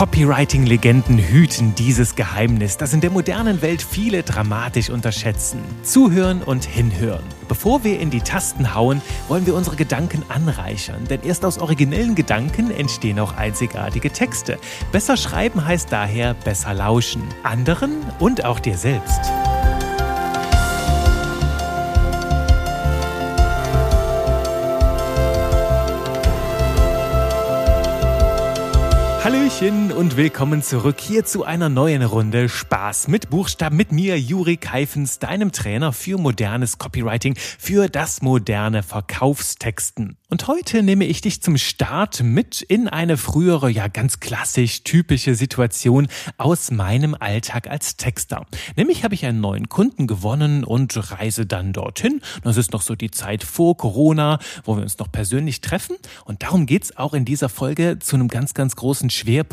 Copywriting-Legenden hüten dieses Geheimnis, das in der modernen Welt viele dramatisch unterschätzen. Zuhören und hinhören. Bevor wir in die Tasten hauen, wollen wir unsere Gedanken anreichern, denn erst aus originellen Gedanken entstehen auch einzigartige Texte. Besser schreiben heißt daher besser lauschen. Anderen und auch dir selbst. Hallöchen und willkommen zurück hier zu einer neuen Runde Spaß mit Buchstaben mit mir, Juri Keifens, deinem Trainer für modernes Copywriting, für das moderne Verkaufstexten. Und heute nehme ich dich zum Start mit in eine frühere, ja ganz klassisch typische Situation aus meinem Alltag als Texter. Nämlich habe ich einen neuen Kunden gewonnen und reise dann dorthin. Das ist noch so die Zeit vor Corona, wo wir uns noch persönlich treffen. Und darum geht's auch in dieser Folge zu einem ganz, ganz großen Schwerpunkt,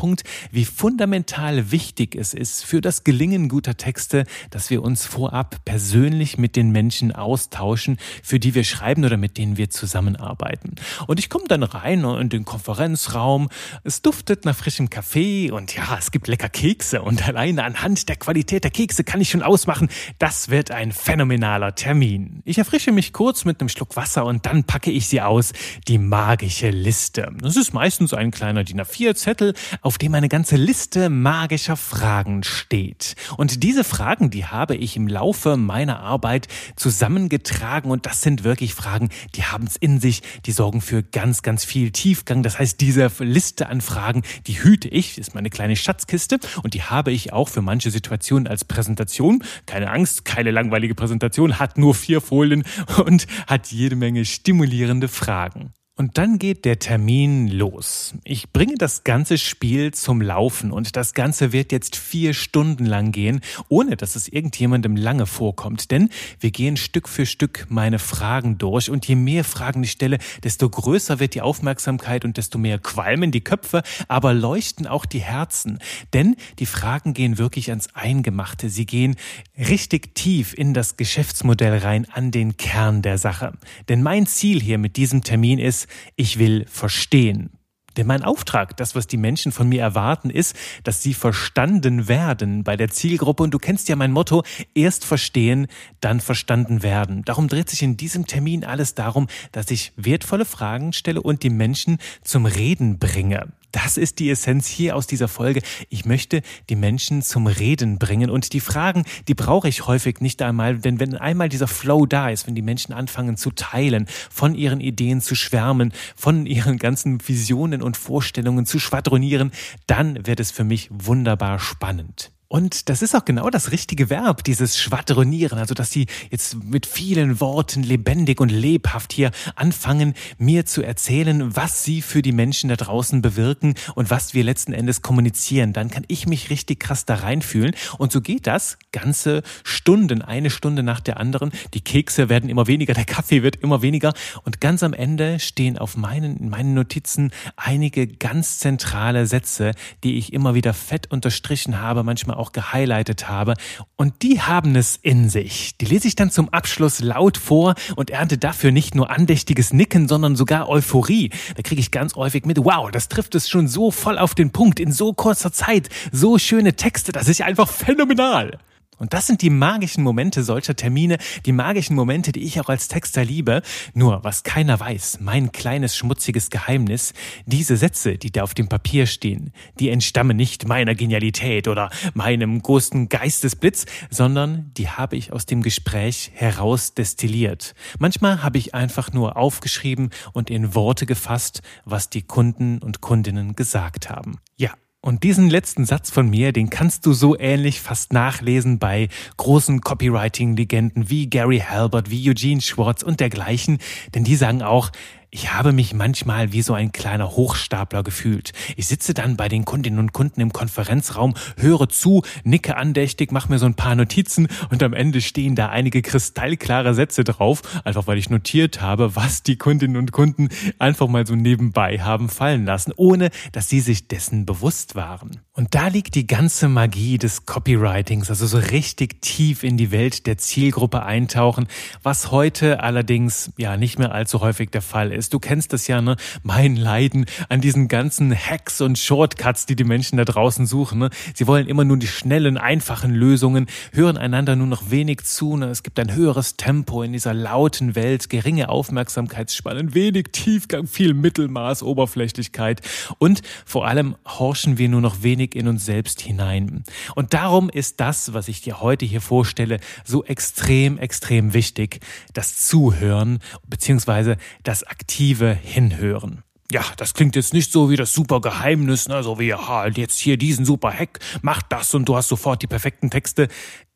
wie fundamental wichtig es ist für das Gelingen guter Texte, dass wir uns vorab persönlich mit den Menschen austauschen, für die wir schreiben oder mit denen wir zusammenarbeiten. Und ich komme dann rein in den Konferenzraum. Es duftet nach frischem Kaffee und ja, es gibt lecker Kekse. Und alleine anhand der Qualität der Kekse kann ich schon ausmachen, das wird ein phänomenaler Termin. Ich erfrische mich kurz mit einem Schluck Wasser und dann packe ich sie aus, die magische Liste. Das ist meistens ein kleiner DIN A4-Zettel, auf dem eine ganze Liste magischer Fragen steht. Und diese Fragen, die habe ich im Laufe meiner Arbeit zusammengetragen und das sind wirklich Fragen, die haben es in sich, die sorgen für ganz, ganz viel Tiefgang. Das heißt, diese Liste an Fragen, die hüte ich, ist meine kleine Schatzkiste und die habe ich auch für manche Situationen als Präsentation. Keine Angst, keine langweilige Präsentation, hat nur vier Folien und hat jede Menge stimulierende Fragen. Und dann geht der Termin los. Ich bringe das ganze Spiel zum Laufen und das Ganze wird jetzt vier Stunden lang gehen, ohne dass es irgendjemandem lange vorkommt. Denn wir gehen Stück für Stück meine Fragen durch und je mehr Fragen ich stelle, desto größer wird die Aufmerksamkeit und desto mehr qualmen die Köpfe, aber leuchten auch die Herzen. Denn die Fragen gehen wirklich ans Eingemachte. Sie gehen richtig tief in das Geschäftsmodell rein, an den Kern der Sache. Denn mein Ziel hier mit diesem Termin ist, ich will verstehen. Denn mein Auftrag, das, was die Menschen von mir erwarten, ist, dass sie verstanden werden bei der Zielgruppe. Und du kennst ja mein Motto, erst verstehen, dann verstanden werden. Darum dreht sich in diesem Termin alles darum, dass ich wertvolle Fragen stelle und die Menschen zum Reden bringe. Das ist die Essenz hier aus dieser Folge. Ich möchte die Menschen zum Reden bringen und die Fragen, die brauche ich häufig nicht einmal, denn wenn einmal dieser Flow da ist, wenn die Menschen anfangen zu teilen, von ihren Ideen zu schwärmen, von ihren ganzen Visionen und Vorstellungen zu schwadronieren, dann wird es für mich wunderbar spannend. Und das ist auch genau das richtige Verb, dieses Schwadronieren, also dass sie jetzt mit vielen Worten lebendig und lebhaft hier anfangen, mir zu erzählen, was sie für die Menschen da draußen bewirken und was wir letzten Endes kommunizieren. Dann kann ich mich richtig krass da reinfühlen. Und so geht das ganze Stunden, eine Stunde nach der anderen. Die Kekse werden immer weniger, der Kaffee wird immer weniger. Und ganz am Ende stehen auf meinen, in meinen Notizen einige ganz zentrale Sätze, die ich immer wieder fett unterstrichen habe, manchmal auch gehighlightet habe. Und die haben es in sich. Die lese ich dann zum Abschluss laut vor und ernte dafür nicht nur andächtiges Nicken, sondern sogar Euphorie. Da kriege ich ganz häufig mit, wow, das trifft es schon so voll auf den Punkt in so kurzer Zeit. So schöne Texte, das ist einfach phänomenal. Und das sind die magischen Momente solcher Termine, die magischen Momente, die ich auch als Texter liebe. Nur, was keiner weiß, mein kleines schmutziges Geheimnis, diese Sätze, die da auf dem Papier stehen, die entstammen nicht meiner Genialität oder meinem großen Geistesblitz, sondern die habe ich aus dem Gespräch heraus destilliert. Manchmal habe ich einfach nur aufgeschrieben und in Worte gefasst, was die Kunden und Kundinnen gesagt haben. Ja, und diesen letzten Satz von mir, den kannst du so ähnlich fast nachlesen bei großen Copywriting-Legenden wie Gary Halbert, wie Eugene Schwartz und dergleichen, denn die sagen auch, ich habe mich manchmal wie so ein kleiner Hochstapler gefühlt. Ich sitze dann bei den Kundinnen und Kunden im Konferenzraum, höre zu, nicke andächtig, mache mir so ein paar Notizen und am Ende stehen da einige kristallklare Sätze drauf, einfach weil ich notiert habe, was die Kundinnen und Kunden einfach mal so nebenbei haben fallen lassen, ohne dass sie sich dessen bewusst waren. Und da liegt die ganze Magie des Copywritings, also so richtig tief in die Welt der Zielgruppe eintauchen, was heute allerdings ja nicht mehr allzu häufig der Fall ist ist. Du kennst das ja, ne? Mein Leiden an diesen ganzen Hacks und Shortcuts, die die Menschen da draußen suchen. Ne? Sie wollen immer nur die schnellen, einfachen Lösungen, hören einander nur noch wenig zu. Ne? Es gibt ein höheres Tempo in dieser lauten Welt, geringe Aufmerksamkeitsspannen, wenig Tiefgang, viel Mittelmaß, Oberflächlichkeit und vor allem horchen wir nur noch wenig in uns selbst hinein. Und darum ist das, was ich dir heute hier vorstelle, so extrem, extrem wichtig, das Zuhören beziehungsweise das aktive Hinhören. Ja, das klingt jetzt nicht so wie das super Geheimnis, ne? so wie, ja, jetzt hier diesen super Hack, mach das und du hast sofort die perfekten Texte.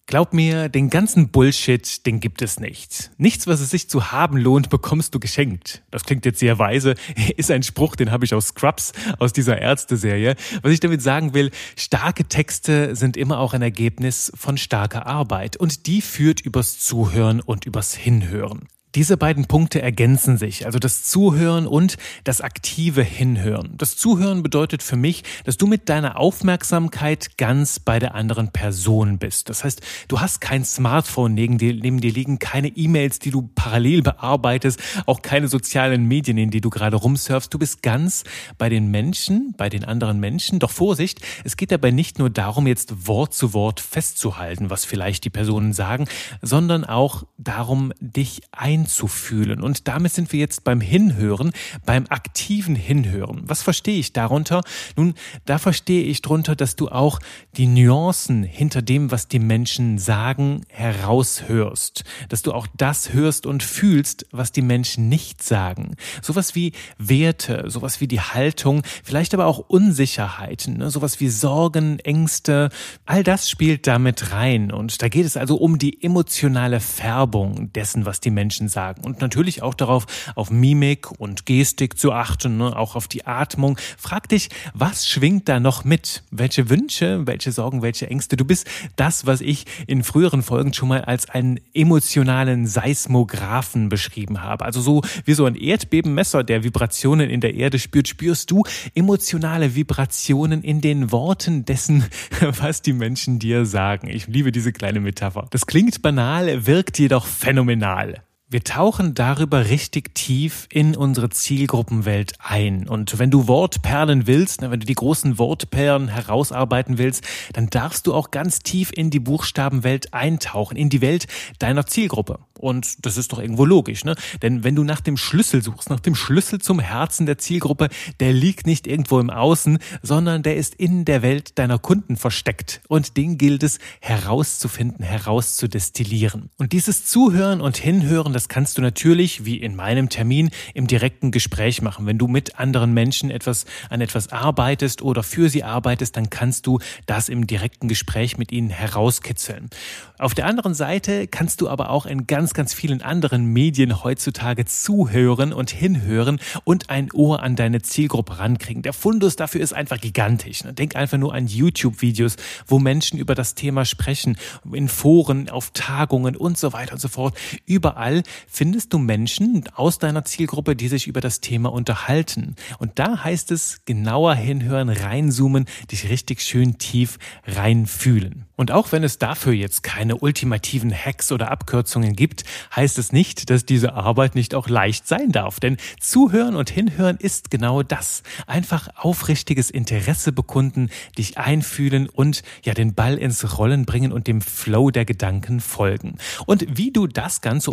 Glaub mir, den ganzen Bullshit, den gibt es nicht. Nichts, was es sich zu haben lohnt, bekommst du geschenkt. Das klingt jetzt sehr weise, ist ein Spruch, den habe ich aus Scrubs, aus dieser Ärzte-Serie. Was ich damit sagen will, starke Texte sind immer auch ein Ergebnis von starker Arbeit und die führt übers Zuhören und übers Hinhören. Diese beiden Punkte ergänzen sich, also das Zuhören und das aktive Hinhören. Das Zuhören bedeutet für mich, dass du mit deiner Aufmerksamkeit ganz bei der anderen Person bist. Das heißt, du hast kein Smartphone neben dir, neben dir liegen, keine E-Mails, die du parallel bearbeitest, auch keine sozialen Medien, in die du gerade rumsurfst. Du bist ganz bei den Menschen, bei den anderen Menschen. Doch Vorsicht, es geht dabei nicht nur darum, jetzt Wort zu Wort festzuhalten, was vielleicht die Personen sagen, sondern auch darum, dich ein einzufühlen. Und damit sind wir jetzt beim Hinhören, beim aktiven Hinhören. Was verstehe ich darunter? Nun, da verstehe ich darunter, dass du auch die Nuancen hinter dem, was die Menschen sagen, heraushörst. Dass du auch das hörst und fühlst, was die Menschen nicht sagen. Sowas wie Werte, sowas wie die Haltung, vielleicht aber auch Unsicherheiten, ne? sowas wie Sorgen, Ängste. All das spielt damit rein. Und da geht es also um die emotionale Färbung dessen, was die Menschen sagen. Und natürlich auch darauf, auf Mimik und Gestik zu achten, ne? auch auf die Atmung. Frag dich, was schwingt da noch mit? Welche Wünsche, welche Sorgen, welche Ängste? Du bist das, was ich in früheren Folgen schon mal als einen emotionalen Seismographen beschrieben habe. Also so wie so ein Erdbebenmesser, der Vibrationen in der Erde spürt, spürst du emotionale Vibrationen in den Worten dessen, was die Menschen dir sagen. Ich liebe diese kleine Metapher. Das klingt banal, wirkt jedoch phänomenal. Wir tauchen darüber richtig tief in unsere Zielgruppenwelt ein. Und wenn du Wortperlen willst, ne, wenn du die großen Wortperlen herausarbeiten willst, dann darfst du auch ganz tief in die Buchstabenwelt eintauchen, in die Welt deiner Zielgruppe. Und das ist doch irgendwo logisch, ne? Denn wenn du nach dem Schlüssel suchst, nach dem Schlüssel zum Herzen der Zielgruppe, der liegt nicht irgendwo im Außen, sondern der ist in der Welt deiner Kunden versteckt. Und den gilt es herauszufinden, herauszudestillieren. Und dieses Zuhören und Hinhören, das kannst du natürlich, wie in meinem Termin, im direkten Gespräch machen. Wenn du mit anderen Menschen etwas, an etwas arbeitest oder für sie arbeitest, dann kannst du das im direkten Gespräch mit ihnen herauskitzeln. Auf der anderen Seite kannst du aber auch in ganz ganz, vielen anderen Medien heutzutage zuhören und hinhören und ein Ohr an deine Zielgruppe rankriegen. Der Fundus dafür ist einfach gigantisch. Ne? Denk einfach nur an YouTube-Videos, wo Menschen über das Thema sprechen, in Foren, auf Tagungen und so weiter und so fort. Überall findest du Menschen aus deiner Zielgruppe, die sich über das Thema unterhalten. Und da heißt es genauer hinhören, reinzoomen, dich richtig schön tief reinfühlen. Und auch wenn es dafür jetzt keine ultimativen Hacks oder Abkürzungen gibt, heißt es nicht, dass diese Arbeit nicht auch leicht sein darf. Denn Zuhören und Hinhören ist genau das. Einfach aufrichtiges Interesse bekunden, dich einfühlen und ja den Ball ins Rollen bringen und dem Flow der Gedanken folgen. Und wie du das Ganze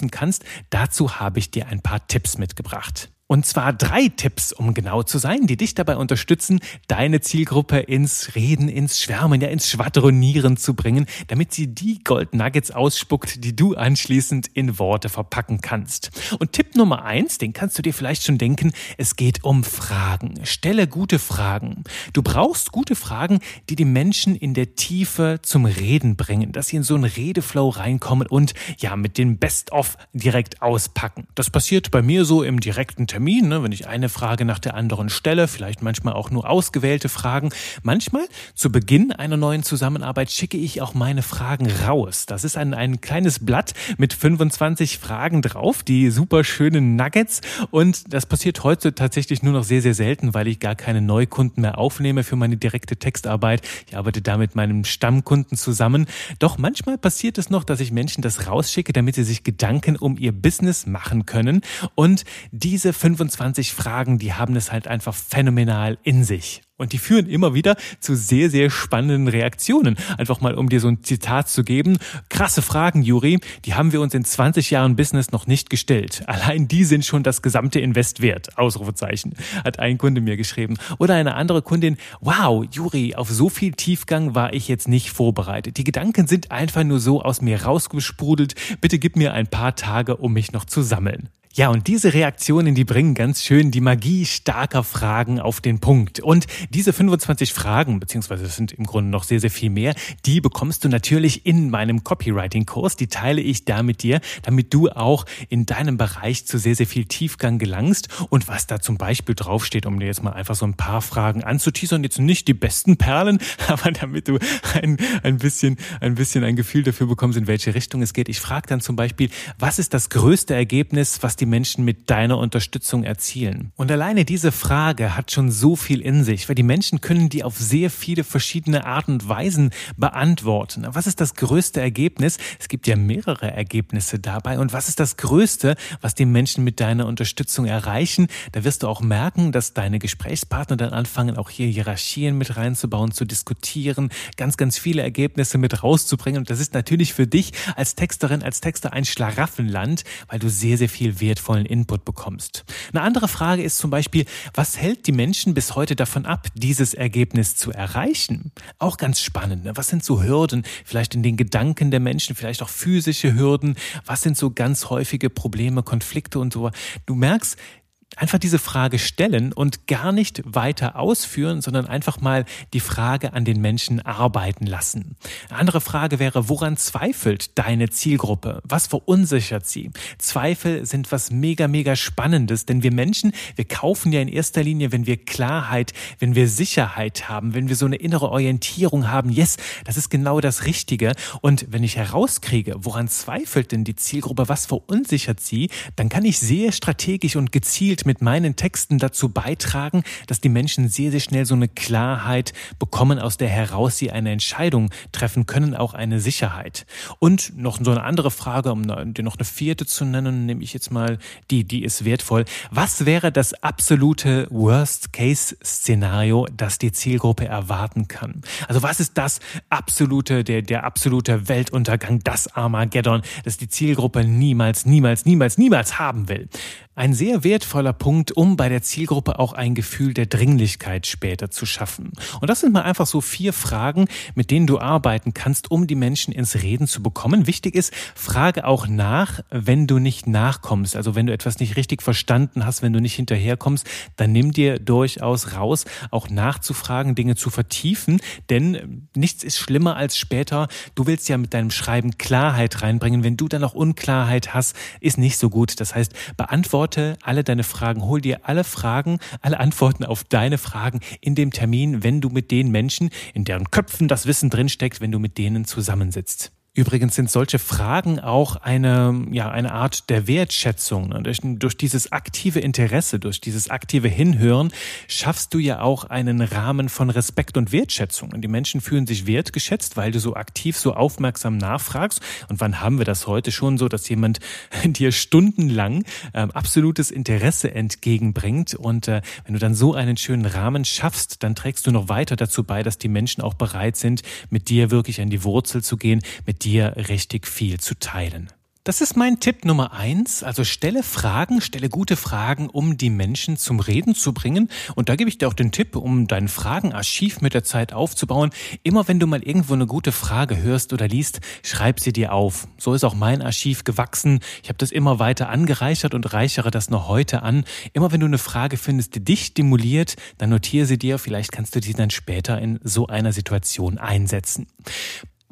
unterstützen kannst, dazu habe ich dir ein paar Tipps mitgebracht. Und zwar drei Tipps, um genau zu sein, die dich dabei unterstützen, deine Zielgruppe ins Reden, ins Schwärmen, ja ins Schwadronieren zu bringen, damit sie die Gold Nuggets ausspuckt, die du anschließend in Worte verpacken kannst. Und Tipp Nummer eins, den kannst du dir vielleicht schon denken, es geht um Fragen. Stelle gute Fragen. Du brauchst gute Fragen, die die Menschen in der Tiefe zum Reden bringen, dass sie in so einen Redeflow reinkommen und ja mit dem Best-of direkt auspacken. Das passiert bei mir so im direkten Termin Termin, ne, wenn ich eine Frage nach der anderen stelle, vielleicht manchmal auch nur ausgewählte Fragen. Manchmal zu Beginn einer neuen Zusammenarbeit schicke ich auch meine Fragen raus. Das ist ein, ein kleines Blatt mit 25 Fragen drauf, die super schönen Nuggets. Und das passiert heute tatsächlich nur noch sehr, sehr selten, weil ich gar keine Neukunden mehr aufnehme für meine direkte Textarbeit. Ich arbeite da mit meinem Stammkunden zusammen. Doch manchmal passiert es noch, dass ich Menschen das rausschicke, damit sie sich Gedanken um ihr Business machen können. Und diese 25 Fragen, die haben es halt einfach phänomenal in sich. Und die führen immer wieder zu sehr, sehr spannenden Reaktionen. Einfach mal, um dir so ein Zitat zu geben. Krasse Fragen, Juri, die haben wir uns in 20 Jahren Business noch nicht gestellt. Allein die sind schon das gesamte Invest wert. Ausrufezeichen. Hat ein Kunde mir geschrieben. Oder eine andere Kundin. Wow, Juri, auf so viel Tiefgang war ich jetzt nicht vorbereitet. Die Gedanken sind einfach nur so aus mir rausgesprudelt. Bitte gib mir ein paar Tage, um mich noch zu sammeln. Ja, und diese Reaktionen, die bringen ganz schön die Magie starker Fragen auf den Punkt. Und diese 25 Fragen, beziehungsweise es sind im Grunde noch sehr, sehr viel mehr, die bekommst du natürlich in meinem Copywriting-Kurs. Die teile ich da mit dir, damit du auch in deinem Bereich zu sehr, sehr viel Tiefgang gelangst. Und was da zum Beispiel draufsteht, um dir jetzt mal einfach so ein paar Fragen anzuteasern, jetzt nicht die besten Perlen, aber damit du ein, ein bisschen, ein bisschen ein Gefühl dafür bekommst, in welche Richtung es geht. Ich frage dann zum Beispiel, was ist das größte Ergebnis, was die Menschen mit deiner Unterstützung erzielen? Und alleine diese Frage hat schon so viel in sich, weil die Menschen können die auf sehr viele verschiedene Arten und Weisen beantworten. Was ist das größte Ergebnis? Es gibt ja mehrere Ergebnisse dabei. Und was ist das Größte, was die Menschen mit deiner Unterstützung erreichen? Da wirst du auch merken, dass deine Gesprächspartner dann anfangen, auch hier Hierarchien mit reinzubauen, zu diskutieren, ganz, ganz viele Ergebnisse mit rauszubringen. Und das ist natürlich für dich als Texterin, als Texter ein Schlaraffenland, weil du sehr, sehr viel Wert wertvollen Input bekommst. Eine andere Frage ist zum Beispiel, was hält die Menschen bis heute davon ab, dieses Ergebnis zu erreichen? Auch ganz spannend. Ne? Was sind so Hürden, vielleicht in den Gedanken der Menschen, vielleicht auch physische Hürden? Was sind so ganz häufige Probleme, Konflikte und so? Du merkst, einfach diese Frage stellen und gar nicht weiter ausführen, sondern einfach mal die Frage an den Menschen arbeiten lassen. Eine andere Frage wäre, woran zweifelt deine Zielgruppe? Was verunsichert sie? Zweifel sind was mega, mega Spannendes, denn wir Menschen, wir kaufen ja in erster Linie, wenn wir Klarheit, wenn wir Sicherheit haben, wenn wir so eine innere Orientierung haben, yes, das ist genau das Richtige. Und wenn ich herauskriege, woran zweifelt denn die Zielgruppe, was verunsichert sie, dann kann ich sehr strategisch und gezielt gezielt mit meinen Texten dazu beitragen, dass die Menschen sehr, sehr schnell so eine Klarheit bekommen, aus der heraus sie eine Entscheidung treffen können, auch eine Sicherheit. Und noch so eine andere Frage, um dir noch eine vierte zu nennen, nehme ich jetzt mal die, die ist wertvoll. Was wäre das absolute Worst-Case-Szenario, das die Zielgruppe erwarten kann? Also was ist das absolute, der, der absolute Weltuntergang, das Armageddon, das die Zielgruppe niemals, niemals, niemals, niemals haben will? Ein sehr wertvoller Punkt, um bei der Zielgruppe auch ein Gefühl der Dringlichkeit später zu schaffen. Und das sind mal einfach so vier Fragen, mit denen du arbeiten kannst, um die Menschen ins Reden zu bekommen. Wichtig ist, frage auch nach, wenn du nicht nachkommst. Also wenn du etwas nicht richtig verstanden hast, wenn du nicht hinterherkommst, dann nimm dir durchaus raus, auch nachzufragen, Dinge zu vertiefen, denn nichts ist schlimmer als später. Du willst ja mit deinem Schreiben Klarheit reinbringen. Wenn du dann noch Unklarheit hast, ist nicht so gut. Das heißt, beantworte beantworte alle deine Fragen. Hol dir alle Fragen, alle Antworten auf deine Fragen in dem Termin, wenn du mit den Menschen, in deren Köpfen das Wissen drinsteckt, wenn du mit denen zusammensitzt. Übrigens sind solche Fragen auch eine, ja, eine Art der Wertschätzung. Ne? Durch, durch dieses aktive Interesse, durch dieses aktive Hinhören schaffst du ja auch einen Rahmen von Respekt und Wertschätzung. Und die Menschen fühlen sich wertgeschätzt, weil du so aktiv, so aufmerksam nachfragst. Und wann haben wir das heute schon so, dass jemand dir stundenlang äh, absolutes Interesse entgegenbringt? Und äh, wenn du dann so einen schönen Rahmen schaffst, dann trägst du noch weiter dazu bei, dass die Menschen auch bereit sind, mit dir wirklich an die Wurzel zu gehen, mit dir richtig viel zu teilen. Das ist mein Tipp Nummer eins. Also stelle Fragen, stelle gute Fragen, um die Menschen zum Reden zu bringen. Und da gebe ich dir auch den Tipp, um dein Fragenarchiv mit der Zeit aufzubauen. Immer wenn du mal irgendwo eine gute Frage hörst oder liest, schreib sie dir auf. So ist auch mein Archiv gewachsen. Ich habe das immer weiter angereichert und reichere das noch heute an. Immer wenn du eine Frage findest, die dich stimuliert, dann notiere sie dir. Vielleicht kannst du die dann später in so einer Situation einsetzen.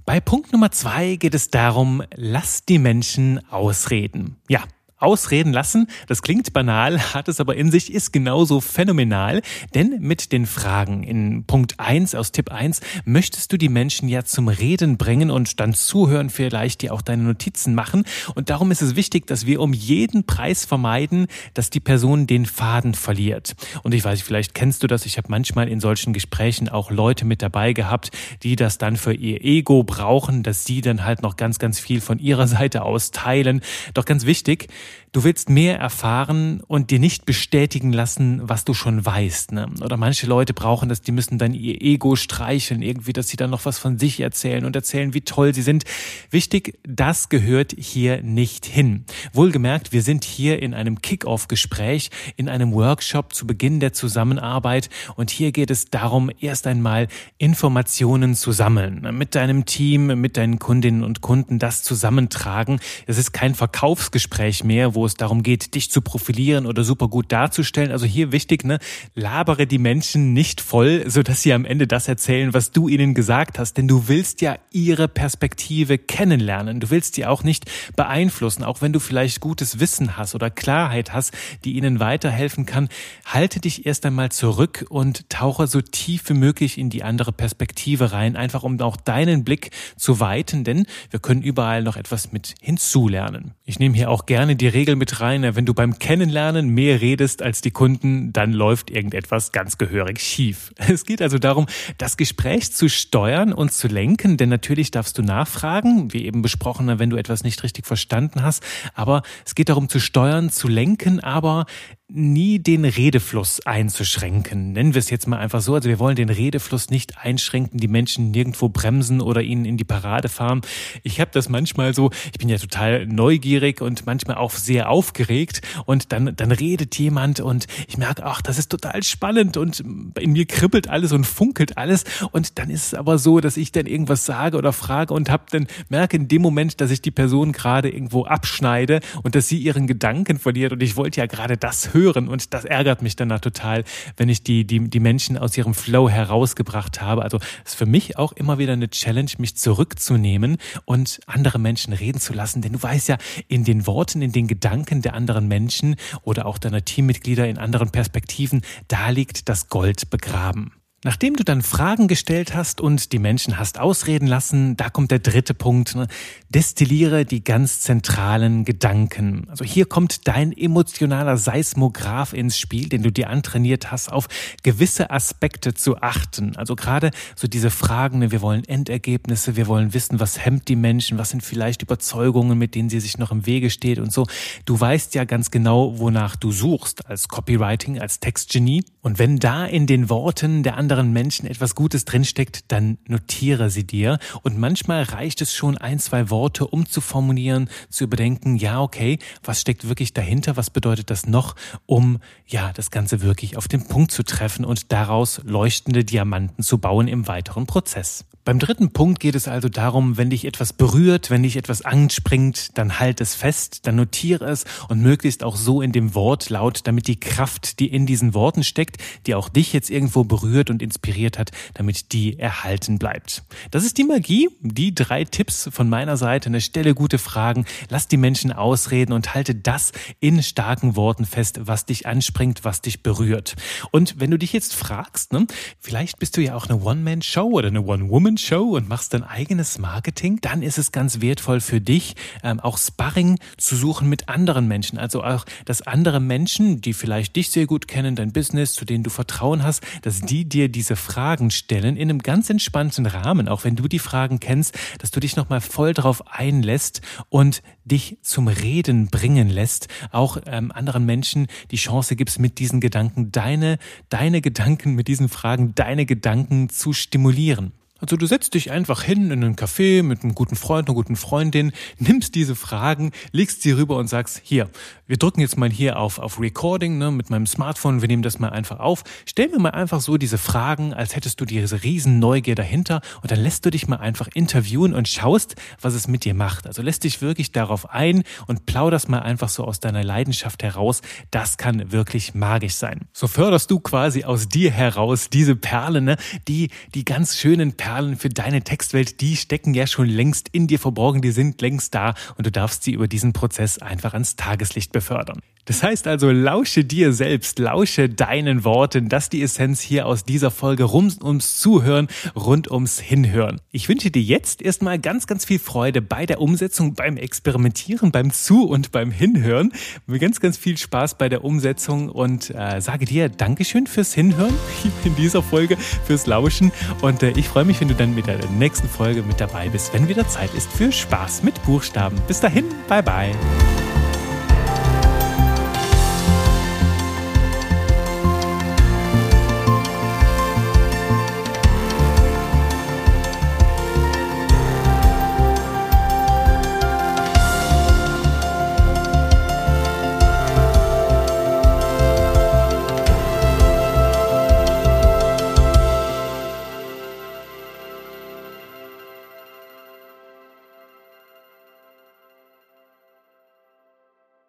Bei Punkt Nummer zwei geht es darum, lass die Menschen ausreden. Ja, ausreden lassen. Das klingt banal, hat es aber in sich, ist genauso phänomenal. Denn mit den Fragen in Punkt 1 aus Tipp 1 möchtest du die Menschen ja zum Reden bringen und dann zuhören, vielleicht dir auch deine Notizen machen. Und darum ist es wichtig, dass wir um jeden Preis vermeiden, dass die Person den Faden verliert. Und ich weiß, vielleicht kennst du das. Ich habe manchmal in solchen Gesprächen auch Leute mit dabei gehabt, die das dann für ihr Ego brauchen, dass sie dann halt noch ganz, ganz viel von ihrer Seite aus teilen. Doch ganz wichtig, Du willst mehr erfahren und dir nicht bestätigen lassen, was du schon weißt. Ne? Oder manche Leute brauchen das, die müssen dann ihr Ego streicheln, irgendwie, dass sie dann noch was von sich erzählen und erzählen, wie toll sie sind. Wichtig, das gehört hier nicht hin. Wohlgemerkt, wir sind hier in einem Kick-off-Gespräch, in einem Workshop zu Beginn der Zusammenarbeit und hier geht es darum, erst einmal Informationen zu sammeln. Ne? Mit deinem Team, mit deinen Kundinnen und Kunden das zusammentragen. Es ist kein Verkaufsgespräch mehr, wo es darum geht, dich zu profilieren oder super gut darzustellen. Also hier wichtig, ne, labere die Menschen nicht voll, so dass sie am Ende das erzählen, was du ihnen gesagt hast, denn du willst ja ihre Perspektive kennenlernen. Du willst sie auch nicht beeinflussen, auch wenn du vielleicht gutes Wissen hast oder Klarheit hast, die ihnen weiterhelfen kann. Halte dich erst einmal zurück und tauche so tief wie möglich in die andere Perspektive rein, einfach um auch deinen Blick zu weiten, denn wir können überall noch etwas mit hinzulernen. Ich nehme hier auch gerne die Regel Regel mit rein, wenn du beim Kennenlernen mehr redest als die Kunden, dann läuft irgendetwas ganz gehörig schief. Es geht also darum, das Gespräch zu steuern und zu lenken, denn natürlich darfst du nachfragen, wie eben besprochen, wenn du etwas nicht richtig verstanden hast, aber es geht darum zu steuern, zu lenken, aber nie den Redefluss einzuschränken. Nennen wir es jetzt mal einfach so. Also wir wollen den Redefluss nicht einschränken, die Menschen nirgendwo bremsen oder ihnen in die Parade fahren. Ich habe das manchmal so, ich bin ja total neugierig und manchmal auch sehr aufgeregt und dann, dann redet jemand und ich merke, ach, das ist total spannend und in mir kribbelt alles und funkelt alles und dann ist es aber so, dass ich dann irgendwas sage oder frage und hab dann merke in dem Moment, dass ich die Person gerade irgendwo abschneide und dass sie ihren Gedanken verliert und ich wollte ja gerade das hören hören und das ärgert mich dann total, wenn ich die, die, die Menschen aus ihrem Flow herausgebracht habe. Also ist für mich auch immer wieder eine Challenge, mich zurückzunehmen und andere Menschen reden zu lassen, denn du weißt ja, in den Worten, in den Gedanken der anderen Menschen oder auch deiner Teammitglieder in anderen Perspektiven, da liegt das Gold begraben. Nachdem du dann Fragen gestellt hast und die Menschen hast ausreden lassen, da kommt der dritte Punkt. Ne? Destilliere die ganz zentralen Gedanken. Also hier kommt dein emotionaler Seismograph ins Spiel, den du dir antrainiert hast, auf gewisse Aspekte zu achten. Also gerade so diese Fragen, ne? wir wollen Endergebnisse, wir wollen wissen, was hemmt die Menschen, was sind vielleicht Überzeugungen, mit denen sie sich noch im Wege steht und so. Du weißt ja ganz genau, wonach du suchst als Copywriting, als Textgenie. Und wenn da in den Worten der Menschen etwas Gutes drinsteckt, dann notiere sie dir. Und manchmal reicht es schon ein, zwei Worte, um zu formulieren, zu überdenken, ja, okay, was steckt wirklich dahinter? Was bedeutet das noch, um, ja, das Ganze wirklich auf den Punkt zu treffen und daraus leuchtende Diamanten zu bauen im weiteren Prozess. Beim dritten Punkt geht es also darum, wenn dich etwas berührt, wenn dich etwas anspringt, dann halt es fest, dann notiere es und möglichst auch so in dem Wortlaut, damit die Kraft, die in diesen Worten steckt, die auch dich jetzt irgendwo berührt und inspiriert hat, damit die erhalten bleibt. Das ist die Magie, die drei Tipps von meiner Seite. Eine Stelle gute Fragen, lass die Menschen ausreden und halte das in starken Worten fest, was dich anspringt, was dich berührt. Und wenn du dich jetzt fragst, ne, vielleicht bist du ja auch eine One-Man-Show oder eine One-Woman Show und machst dein eigenes Marketing, dann ist es ganz wertvoll für dich, ähm, auch Sparring zu suchen mit anderen Menschen. Also auch, dass andere Menschen, die vielleicht dich sehr gut kennen, dein Business, zu denen du Vertrauen hast, dass die dir diese Fragen stellen in einem ganz entspannten Rahmen, auch wenn du die Fragen kennst, dass du dich nochmal voll drauf einlässt und dich zum Reden bringen lässt, auch ähm, anderen Menschen die Chance gibst, mit diesen Gedanken deine, deine Gedanken, mit diesen Fragen deine Gedanken zu stimulieren. Also du setzt dich einfach hin in einen Café mit einem guten Freund, einer guten Freundin, nimmst diese Fragen, legst sie rüber und sagst, hier, wir drücken jetzt mal hier auf, auf Recording ne, mit meinem Smartphone, wir nehmen das mal einfach auf. Stell mir mal einfach so diese Fragen, als hättest du diese riesen Neugier dahinter und dann lässt du dich mal einfach interviewen und schaust, was es mit dir macht. Also lässt dich wirklich darauf ein und plauderst mal einfach so aus deiner Leidenschaft heraus. Das kann wirklich magisch sein. So förderst du quasi aus dir heraus diese Perlen, ne, die, die ganz schönen Perlen Perlen für deine Textwelt, die stecken ja schon längst in dir verborgen, die sind längst da und du darfst sie über diesen Prozess einfach ans Tageslicht befördern. Das heißt also, lausche dir selbst, lausche deinen Worten. Das ist die Essenz hier aus dieser Folge rund ums Zuhören, rund ums Hinhören. Ich wünsche dir jetzt erstmal ganz, ganz viel Freude bei der Umsetzung, beim Experimentieren, beim Zu- und beim Hinhören. Ganz, ganz viel Spaß bei der Umsetzung und äh, sage dir Dankeschön fürs Hinhören in dieser Folge, fürs Lauschen. Und äh, ich freue mich, wenn du dann mit der nächsten Folge mit dabei bist, wenn wieder Zeit ist für Spaß mit Buchstaben. Bis dahin, bye bye.